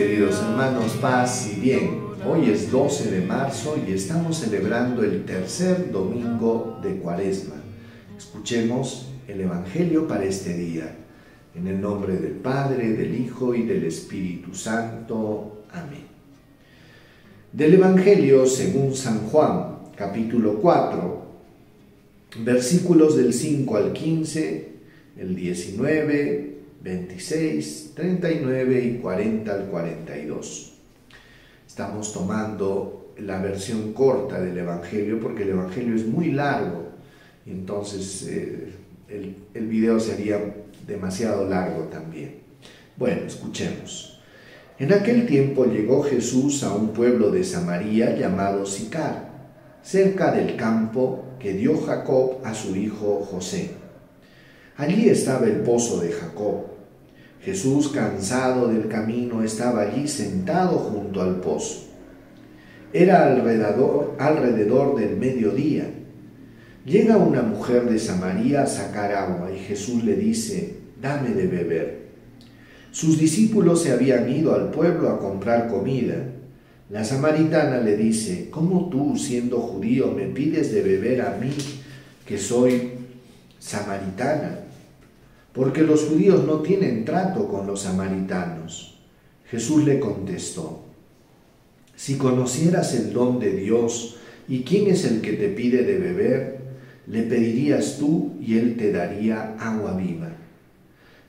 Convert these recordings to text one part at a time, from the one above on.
queridos hermanos, paz y bien. Hoy es 12 de marzo y estamos celebrando el tercer domingo de Cuaresma. Escuchemos el Evangelio para este día. En el nombre del Padre, del Hijo y del Espíritu Santo. Amén. Del Evangelio según San Juan, capítulo 4, versículos del 5 al 15, el 19, 26, 39 y 40 al 42. Estamos tomando la versión corta del Evangelio porque el Evangelio es muy largo, entonces eh, el, el video sería demasiado largo también. Bueno, escuchemos. En aquel tiempo llegó Jesús a un pueblo de Samaria llamado Sicar, cerca del campo que dio Jacob a su hijo José. Allí estaba el pozo de Jacob. Jesús, cansado del camino, estaba allí sentado junto al pozo. Era alrededor, del mediodía. Llega una mujer de Samaria a sacar agua y Jesús le dice, dame de beber. Sus discípulos se habían ido al pueblo a comprar comida. La samaritana le dice, ¿cómo tú, siendo judío, me pides de beber a mí, que soy samaritana? Porque los judíos no tienen trato con los samaritanos. Jesús le contestó, si conocieras el don de Dios y quién es el que te pide de beber, le pedirías tú y él te daría agua viva.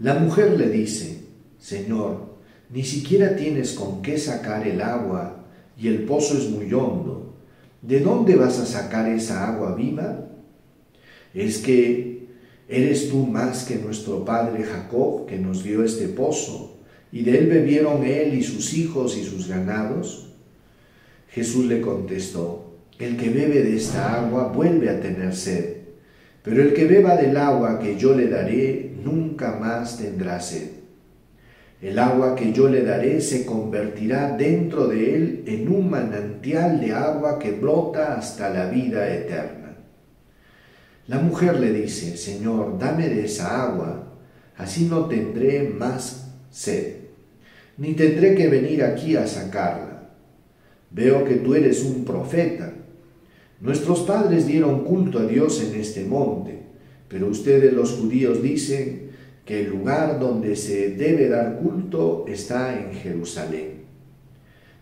La mujer le dice, Señor, ni siquiera tienes con qué sacar el agua y el pozo es muy hondo. ¿De dónde vas a sacar esa agua viva? Es que ¿Eres tú más que nuestro padre Jacob, que nos dio este pozo, y de él bebieron él y sus hijos y sus ganados? Jesús le contestó, el que bebe de esta agua vuelve a tener sed, pero el que beba del agua que yo le daré nunca más tendrá sed. El agua que yo le daré se convertirá dentro de él en un manantial de agua que brota hasta la vida eterna. La mujer le dice, Señor, dame de esa agua, así no tendré más sed, ni tendré que venir aquí a sacarla. Veo que tú eres un profeta. Nuestros padres dieron culto a Dios en este monte, pero ustedes los judíos dicen que el lugar donde se debe dar culto está en Jerusalén.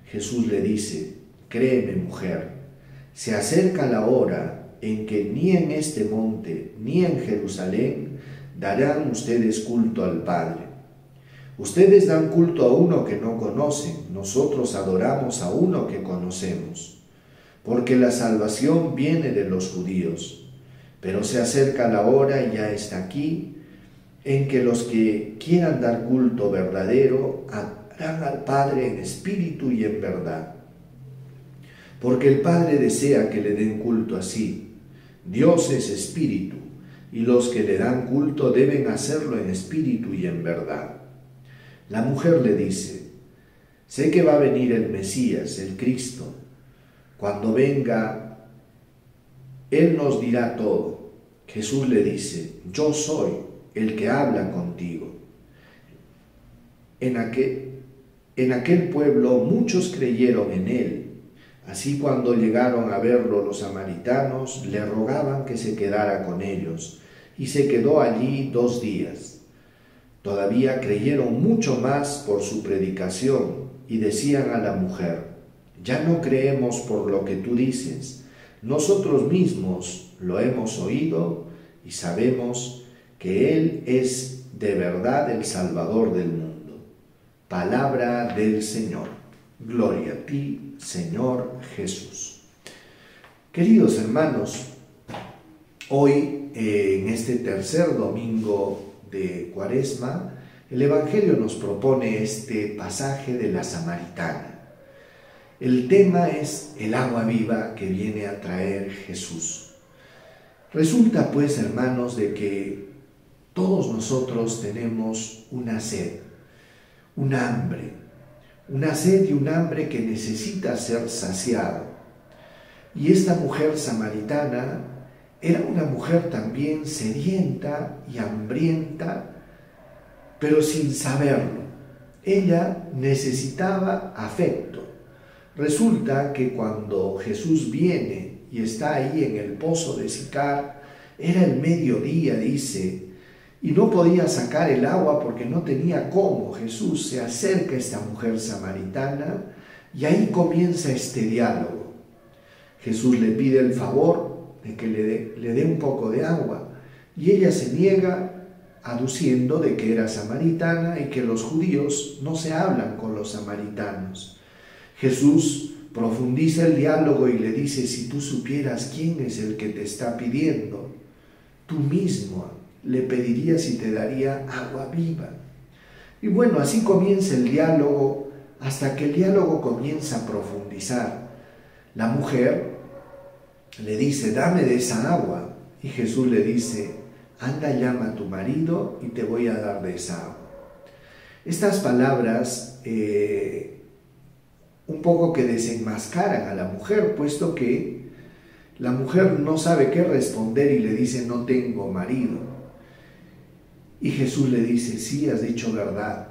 Jesús le dice, créeme mujer, se acerca la hora en que ni en este monte ni en Jerusalén darán ustedes culto al Padre. Ustedes dan culto a uno que no conocen, nosotros adoramos a uno que conocemos, porque la salvación viene de los judíos. Pero se acerca la hora y ya está aquí, en que los que quieran dar culto verdadero harán al Padre en espíritu y en verdad. Porque el Padre desea que le den culto así Dios es espíritu, y los que le dan culto deben hacerlo en espíritu y en verdad. La mujer le dice, sé que va a venir el Mesías, el Cristo. Cuando venga, Él nos dirá todo. Jesús le dice, yo soy el que habla contigo. En aquel, en aquel pueblo muchos creyeron en Él Así cuando llegaron a verlo los samaritanos, le rogaban que se quedara con ellos, y se quedó allí dos días. Todavía creyeron mucho más por su predicación, y decían a la mujer, ya no creemos por lo que tú dices, nosotros mismos lo hemos oído y sabemos que Él es de verdad el Salvador del mundo. Palabra del Señor. Gloria a ti, Señor Jesús. Queridos hermanos, hoy en este tercer domingo de Cuaresma, el Evangelio nos propone este pasaje de la Samaritana. El tema es el agua viva que viene a traer Jesús. Resulta pues, hermanos, de que todos nosotros tenemos una sed, un hambre, una sed y un hambre que necesita ser saciado. Y esta mujer samaritana era una mujer también sedienta y hambrienta, pero sin saberlo. ella necesitaba afecto. Resulta que cuando Jesús viene y está ahí en el pozo de Sicar, era el mediodía, dice, y no podía sacar el agua porque no tenía cómo. Jesús se acerca a esta mujer samaritana y ahí comienza este diálogo. Jesús le pide el favor de que le dé, le dé un poco de agua y ella se niega aduciendo de que era samaritana y que los judíos no se hablan con los samaritanos. Jesús profundiza el diálogo y le dice, si tú supieras quién es el que te está pidiendo, tú mismo le pedirías y te daría agua viva. Y bueno, así comienza el diálogo hasta que el diálogo comienza a profundizar. La mujer le dice, dame de esa agua. Y Jesús le dice, anda llama a tu marido y te voy a dar de esa agua. Estas palabras eh, un poco que desenmascaran a la mujer, puesto que la mujer no sabe qué responder y le dice, no tengo marido. Y Jesús le dice, sí, has dicho verdad,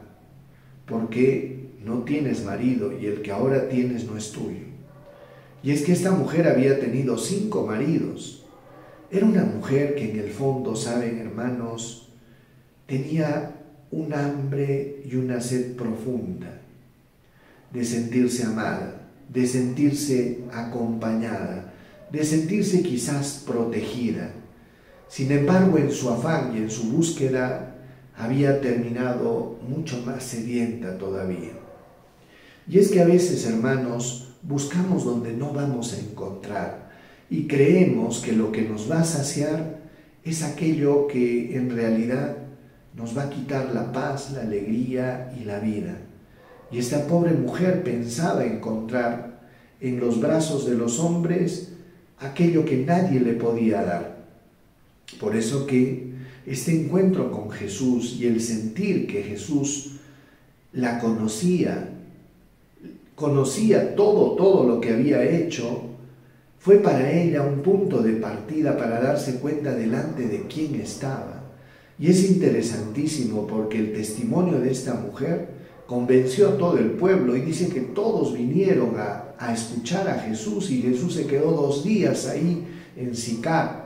porque no tienes marido y el que ahora tienes no es tuyo. Y es que esta mujer había tenido cinco maridos era una mujer que en el fondo, saben hermanos, tenía un hambre y una sed profunda de sentirse amada, de sentirse acompañada, de sentirse quizás protegida. Sin embargo, en su afán y en su búsqueda había terminado mucho más sedienta todavía. Y es que a veces, hermanos, buscamos donde no vamos a encontrar y creemos que lo que nos va a saciar es aquello que en realidad nos va a quitar la paz, la alegría y la vida. Y esta pobre mujer pensaba encontrar en los brazos de los hombres aquello que nadie le podía dar. Por eso que este encuentro con Jesús y el sentir que Jesús la conocía, conocía todo, todo lo que había hecho, fue para ella un punto de partida para darse cuenta delante de quién estaba. Y es interesantísimo porque el testimonio de esta mujer convenció a todo el pueblo y dice que todos vinieron a, escuchar a Jesús y Jesús se quedó dos días ahí en Sicar.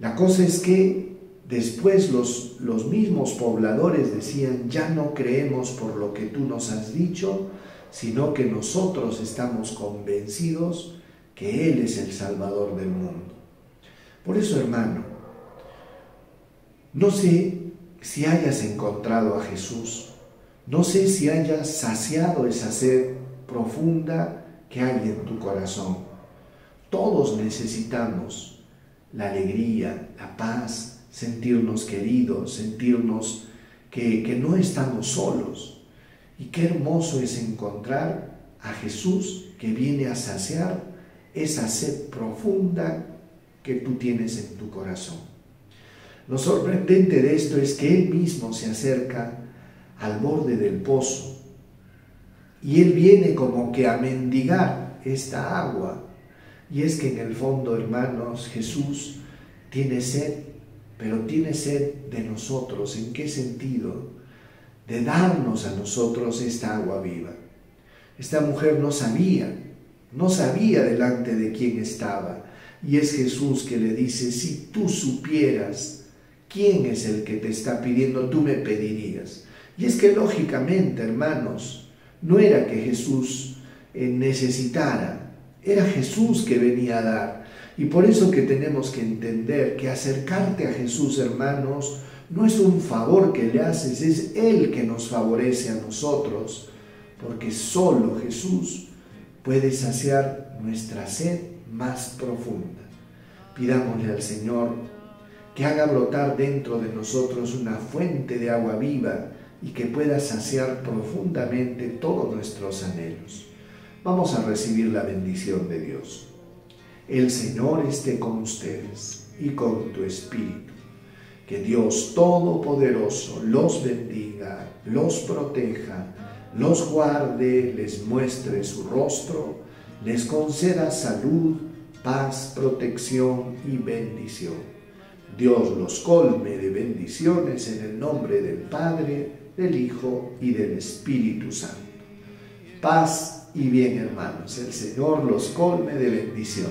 La cosa es que después los, los mismos pobladores decían, ya no creemos por lo que tú nos has dicho, sino que nosotros estamos convencidos que Él es el Salvador del mundo. Por eso, hermano, no sé si hayas encontrado a Jesús, no sé si hayas saciado esa sed profunda que hay en tu corazón. Todos necesitamos la alegría, la paz, sentirnos queridos, sentirnos que, que no estamos solos. Y qué hermoso es encontrar a Jesús que viene a saciar esa sed profunda que tú tienes en tu corazón. Lo sorprendente de esto es que Él mismo se acerca al borde del pozo y Él viene como que a mendigar esta agua. Y es que en el fondo, hermanos, Jesús tiene sed, pero tiene sed de nosotros. ¿En qué sentido? De darnos a nosotros esta agua viva. Esta mujer no sabía no sabía delante de quién estaba. Y es Jesús que le dice, si tú supieras quién es el que te está pidiendo, tú me pedirías. Y es que lógicamente, hermanos, no era que Jesús eh, necesitara, era Jesús que venía a dar. Y por eso que tenemos que entender que acercarte a Jesús, hermanos, no es un favor que le haces, es Él que nos favorece a nosotros, porque solo Jesús puede saciar nuestra sed más profunda. Pidámosle al Señor que haga brotar dentro de nosotros una fuente de agua viva y que pueda saciar profundamente todos nuestros anhelos. Vamos a recibir la bendición de Dios. El Señor esté con ustedes y con tu espíritu. Que Dios Todopoderoso los bendiga, los proteja, los guarde, les muestre su rostro, les conceda salud, paz, protección y bendición. Dios los colme de bendiciones en el nombre del Padre, del Hijo y del Espíritu Santo. Paz y bien, hermanos. El Señor los colme de bendiciones.